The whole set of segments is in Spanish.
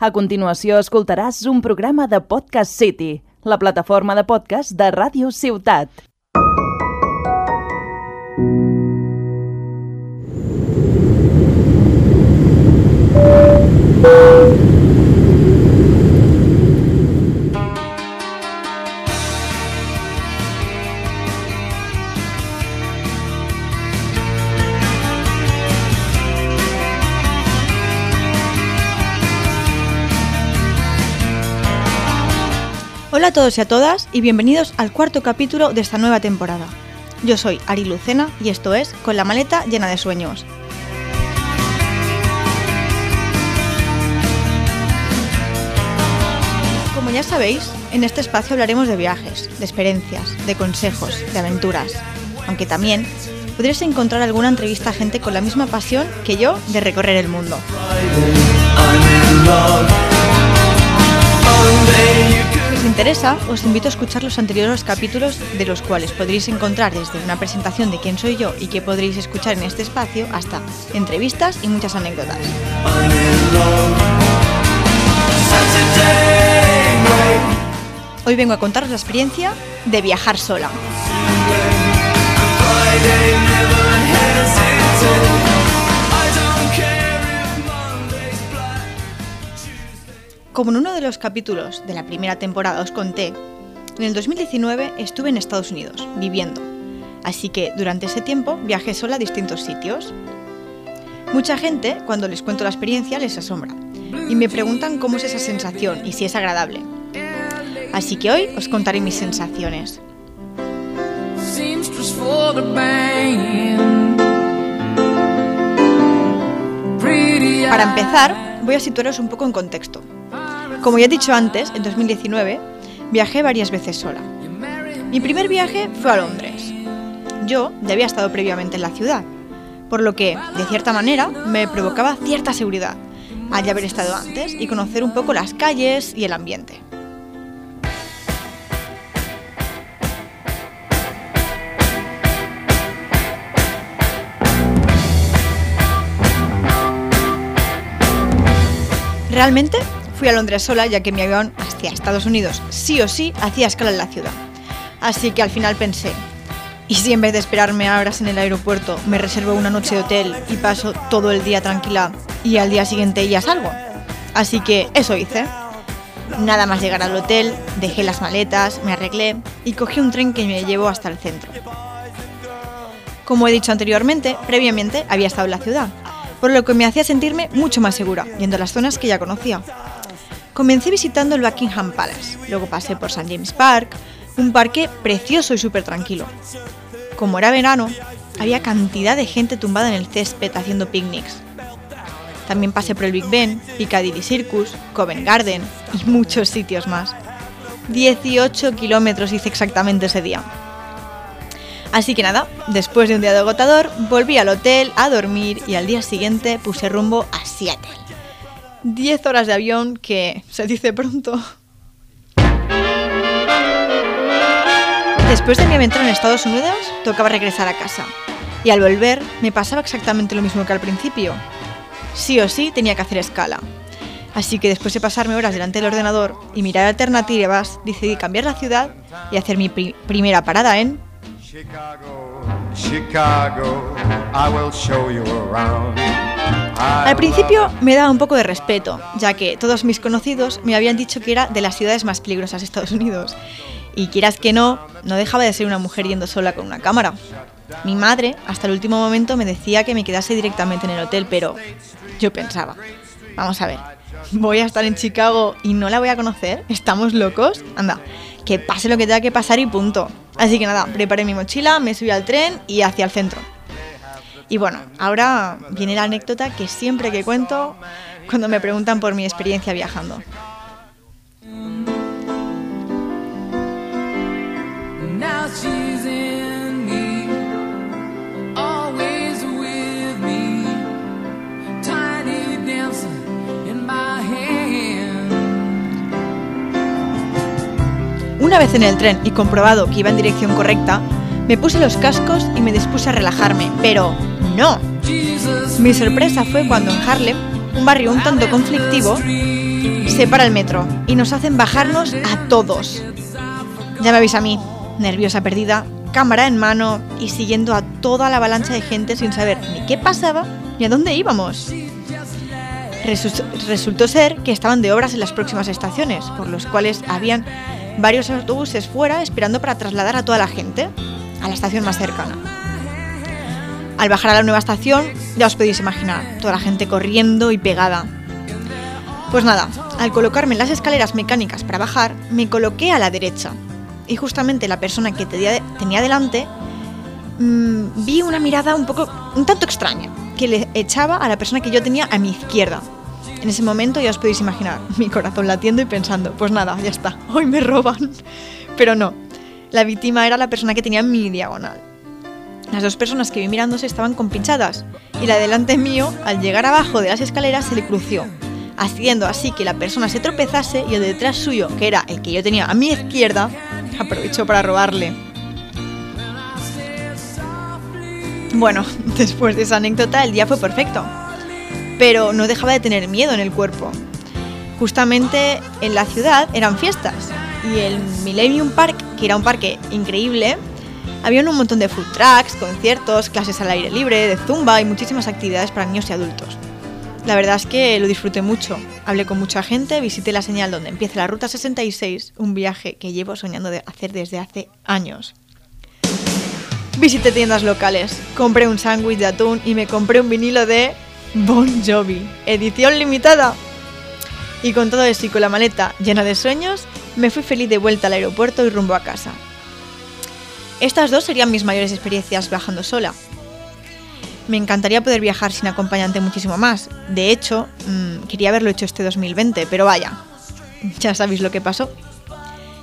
A continuació escoltaràs un programa de Podcast City, la plataforma de podcast de Ràdio Ciutat. Hola a todos y a todas y bienvenidos al cuarto capítulo de esta nueva temporada. Yo soy Ari Lucena y esto es Con la maleta llena de sueños. Como ya sabéis, en este espacio hablaremos de viajes, de experiencias, de consejos, de aventuras, aunque también podréis encontrar alguna entrevista a gente con la misma pasión que yo de recorrer el mundo. Os interesa, os invito a escuchar los anteriores capítulos de los cuales podréis encontrar desde una presentación de quién soy yo y qué podréis escuchar en este espacio hasta entrevistas y muchas anécdotas. Hoy vengo a contaros la experiencia de viajar sola. Como en uno de los capítulos de la primera temporada os conté, en el 2019 estuve en Estados Unidos, viviendo. Así que durante ese tiempo viajé sola a distintos sitios. Mucha gente, cuando les cuento la experiencia, les asombra y me preguntan cómo es esa sensación y si es agradable. Así que hoy os contaré mis sensaciones. Para empezar, voy a situaros un poco en contexto. Como ya he dicho antes, en 2019 viajé varias veces sola. Mi primer viaje fue a Londres. Yo ya había estado previamente en la ciudad, por lo que, de cierta manera, me provocaba cierta seguridad al haber estado antes y conocer un poco las calles y el ambiente. Realmente fui a Londres sola ya que mi avión hacia Estados Unidos sí o sí hacía escala en la ciudad. Así que al final pensé, ¿y si en vez de esperarme horas en el aeropuerto me reservo una noche de hotel y paso todo el día tranquila y al día siguiente ya salgo? Así que eso hice. Nada más llegar al hotel, dejé las maletas, me arreglé y cogí un tren que me llevó hasta el centro. Como he dicho anteriormente, previamente había estado en la ciudad, por lo que me hacía sentirme mucho más segura, yendo a las zonas que ya conocía. Comencé visitando el Buckingham Palace, luego pasé por St. James Park, un parque precioso y súper tranquilo. Como era verano, había cantidad de gente tumbada en el césped haciendo picnics. También pasé por el Big Ben, Piccadilly Circus, Covent Garden y muchos sitios más. 18 kilómetros hice exactamente ese día. Así que nada, después de un día de agotador, volví al hotel a dormir y al día siguiente puse rumbo a Seattle. 10 horas de avión que se dice pronto. Después de mi aventura en Estados Unidos, tocaba regresar a casa. Y al volver me pasaba exactamente lo mismo que al principio. Sí o sí tenía que hacer escala. Así que después de pasarme horas delante del ordenador y mirar alternativas, decidí cambiar la ciudad y hacer mi pri- primera parada en Chicago, Chicago, I will show you around. Al principio me daba un poco de respeto, ya que todos mis conocidos me habían dicho que era de las ciudades más peligrosas de Estados Unidos. Y quieras que no, no dejaba de ser una mujer yendo sola con una cámara. Mi madre, hasta el último momento, me decía que me quedase directamente en el hotel, pero yo pensaba, vamos a ver, voy a estar en Chicago y no la voy a conocer, ¿estamos locos? Anda, que pase lo que tenga que pasar y punto. Así que nada, preparé mi mochila, me subí al tren y hacia el centro. Y bueno, ahora viene la anécdota que siempre que cuento cuando me preguntan por mi experiencia viajando. Vez en el tren y comprobado que iba en dirección correcta, me puse los cascos y me dispuse a relajarme, pero no. Mi sorpresa fue cuando en Harlem un barrio un tanto conflictivo, se para el metro y nos hacen bajarnos a todos. Ya me veis a mí, nerviosa perdida, cámara en mano y siguiendo a toda la avalancha de gente sin saber ni qué pasaba ni a dónde íbamos. Resu- resultó ser que estaban de obras en las próximas estaciones, por los cuales habían varios autobuses fuera esperando para trasladar a toda la gente a la estación más cercana. Al bajar a la nueva estación, ya os podéis imaginar, toda la gente corriendo y pegada. Pues nada, al colocarme en las escaleras mecánicas para bajar, me coloqué a la derecha. Y justamente la persona que tenía tenía delante mm, vi una mirada un poco, un tanto extraña, que le echaba a la persona que yo tenía a mi izquierda. En ese momento ya os podéis imaginar, mi corazón latiendo y pensando, pues nada, ya está, hoy me roban. Pero no, la víctima era la persona que tenía en mi diagonal. Las dos personas que vi mirándose estaban compinchadas y la delante mío, al llegar abajo de las escaleras, se le crució, haciendo así que la persona se tropezase y el de detrás suyo, que era el que yo tenía a mi izquierda, aprovechó para robarle. Bueno, después de esa anécdota el día fue perfecto, pero no dejaba de tener miedo en el cuerpo. Justamente en la ciudad eran fiestas y el Millennium Park, que era un parque increíble, había un montón de food trucks, conciertos, clases al aire libre, de zumba y muchísimas actividades para niños y adultos. La verdad es que lo disfruté mucho. Hablé con mucha gente, visité la señal donde empieza la Ruta 66, un viaje que llevo soñando de hacer desde hace años. Visité tiendas locales, compré un sándwich de atún y me compré un vinilo de Bon Jovi, edición limitada. Y con todo eso y con la maleta llena de sueños, me fui feliz de vuelta al aeropuerto y rumbo a casa. Estas dos serían mis mayores experiencias viajando sola. Me encantaría poder viajar sin acompañante muchísimo más. De hecho, mmm, quería haberlo hecho este 2020, pero vaya, ya sabéis lo que pasó.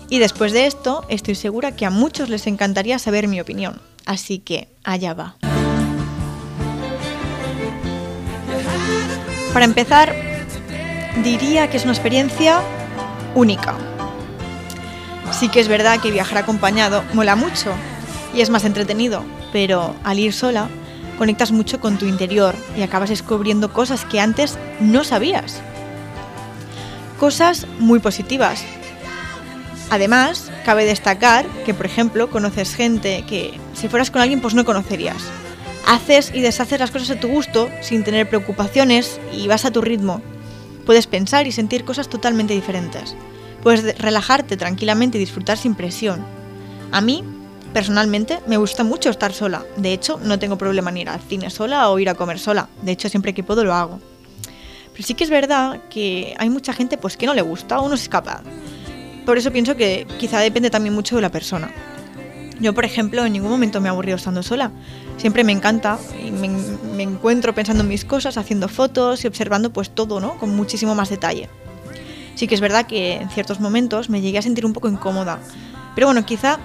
Y después de esto, estoy segura que a muchos les encantaría saber mi opinión. Así que, allá va. Para empezar, diría que es una experiencia única. Sí que es verdad que viajar acompañado mola mucho y es más entretenido, pero al ir sola conectas mucho con tu interior y acabas descubriendo cosas que antes no sabías. Cosas muy positivas. Además, cabe destacar que, por ejemplo, conoces gente que si fueras con alguien pues no conocerías. Haces y deshaces las cosas a tu gusto sin tener preocupaciones y vas a tu ritmo. Puedes pensar y sentir cosas totalmente diferentes. Puedes relajarte tranquilamente y disfrutar sin presión. A mí, personalmente, me gusta mucho estar sola. De hecho, no tengo problema ni ir al cine sola o ir a comer sola. De hecho, siempre que puedo lo hago. Pero sí que es verdad que hay mucha gente pues que no le gusta o no se escapa. Por eso pienso que quizá depende también mucho de la persona. Yo, por ejemplo, en ningún momento me he aburrido estando sola. Siempre me encanta y me, me, encuentro pensando en mis cosas, haciendo fotos y observando pues todo, ¿no? Con muchísimo más detalle. Sí que es verdad que en ciertos momentos me llegué a sentir un poco incómoda. Pero bueno, quizá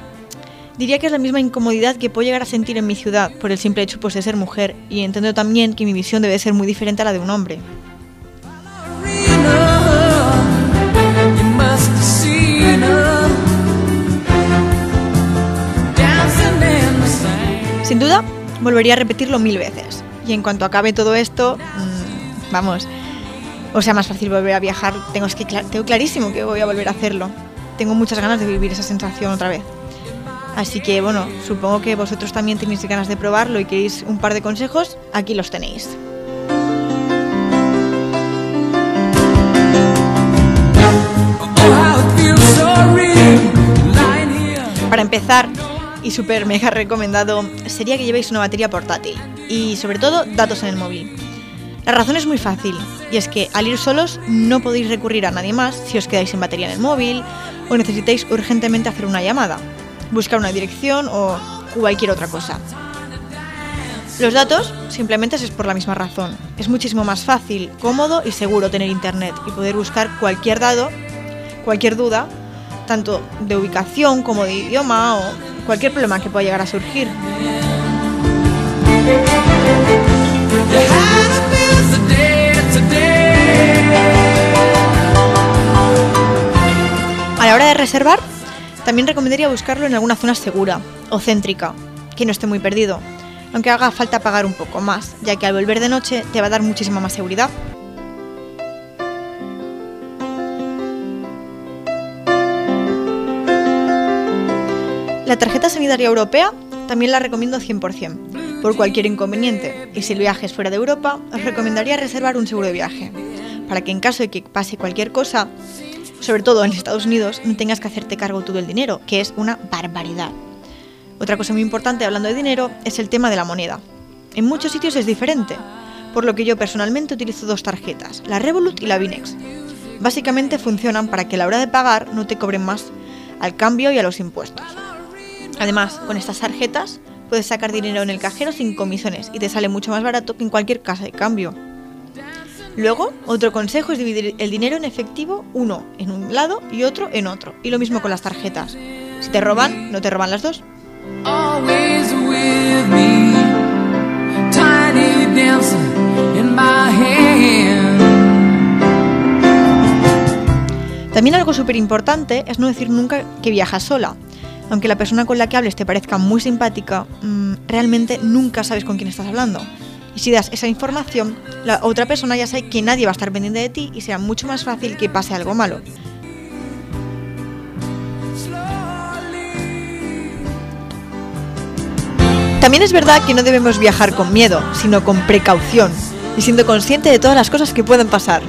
diría que es la misma incomodidad que puedo llegar a sentir en mi ciudad por el simple hecho pues, de ser mujer y entiendo también que mi visión debe ser muy diferente a la de un hombre. Duda, volvería a repetirlo mil veces. Y en cuanto acabe todo esto, mmm, vamos, o sea, más fácil volver a viajar, tengo, es que tengo clarísimo que voy a volver a hacerlo. Tengo muchas ganas de vivir esa sensación otra vez. Así que bueno, supongo que vosotros también tenéis ganas de probarlo y queréis un par de consejos, aquí los tenéis. Para empezar, y súper mega recomendado, sería que llevéis una batería portátil y sobre todo datos en el móvil. La razón es muy fácil, y es que al ir solos no podéis recurrir a nadie más si os quedáis sin batería en el móvil o necesitáis urgentemente hacer una llamada, buscar una dirección o cualquier otra cosa. Los datos simplemente es por la misma razón. Es muchísimo más fácil, cómodo y seguro tener internet y poder buscar cualquier dado, cualquier duda, tanto de ubicación como de idioma o cualquier problema que pueda llegar a surgir. A la hora de reservar, también recomendaría buscarlo en alguna zona segura o céntrica, que no esté muy perdido, aunque haga falta pagar un poco más, ya que al volver de noche te va a dar muchísima más seguridad. La tarjeta sanitaria europea también la recomiendo 100%, por cualquier inconveniente, y si el viaje es fuera de Europa, os recomendaría reservar un seguro de viaje, para que en caso de que pase cualquier cosa, sobre todo en Estados Unidos, no tengas que hacerte cargo tú del dinero, que es una barbaridad. Otra cosa muy importante hablando de dinero es el tema de la moneda. En muchos sitios es diferente, por lo que yo personalmente utilizo dos tarjetas, la Revolut y la Binex. Básicamente funcionan para que a la hora de pagar no te cobren más al cambio y a los impuestos. Además, con estas tarjetas puedes sacar dinero en el cajero sin comisiones y te sale mucho más barato que en cualquier casa de cambio. Luego, otro consejo es dividir el dinero en efectivo, uno en un lado y otro en otro. Y lo mismo con las tarjetas. Si te roban, no te roban las dos. También algo súper importante es no decir nunca que viajas sola. Aunque la persona con la que hables te parezca muy simpática, mm, realmente nunca sabes con quién estás hablando. Y si das esa información, la otra persona ya sabe que nadie va a estar pendiente de ti y será mucho más fácil que pase algo malo. También es verdad que no debemos viajar con miedo, sino con precaución y siendo consciente de todas las cosas que pueden pasar.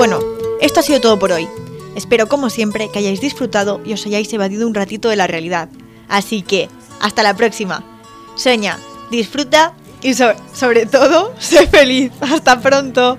Bueno, esto ha sido todo por hoy. Espero como siempre que hayáis disfrutado y os hayáis evadido un ratito de la realidad. Así que, hasta la próxima. Sueña, disfruta y so- sobre todo, sé feliz. Hasta pronto.